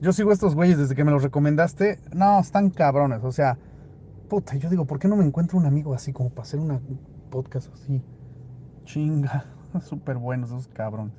Yo sigo estos güeyes desde que me los recomendaste. No, están cabrones. O sea, puta, yo digo, ¿por qué no me encuentro un amigo así como para hacer una un podcast así? Chinga, súper buenos esos cabrones.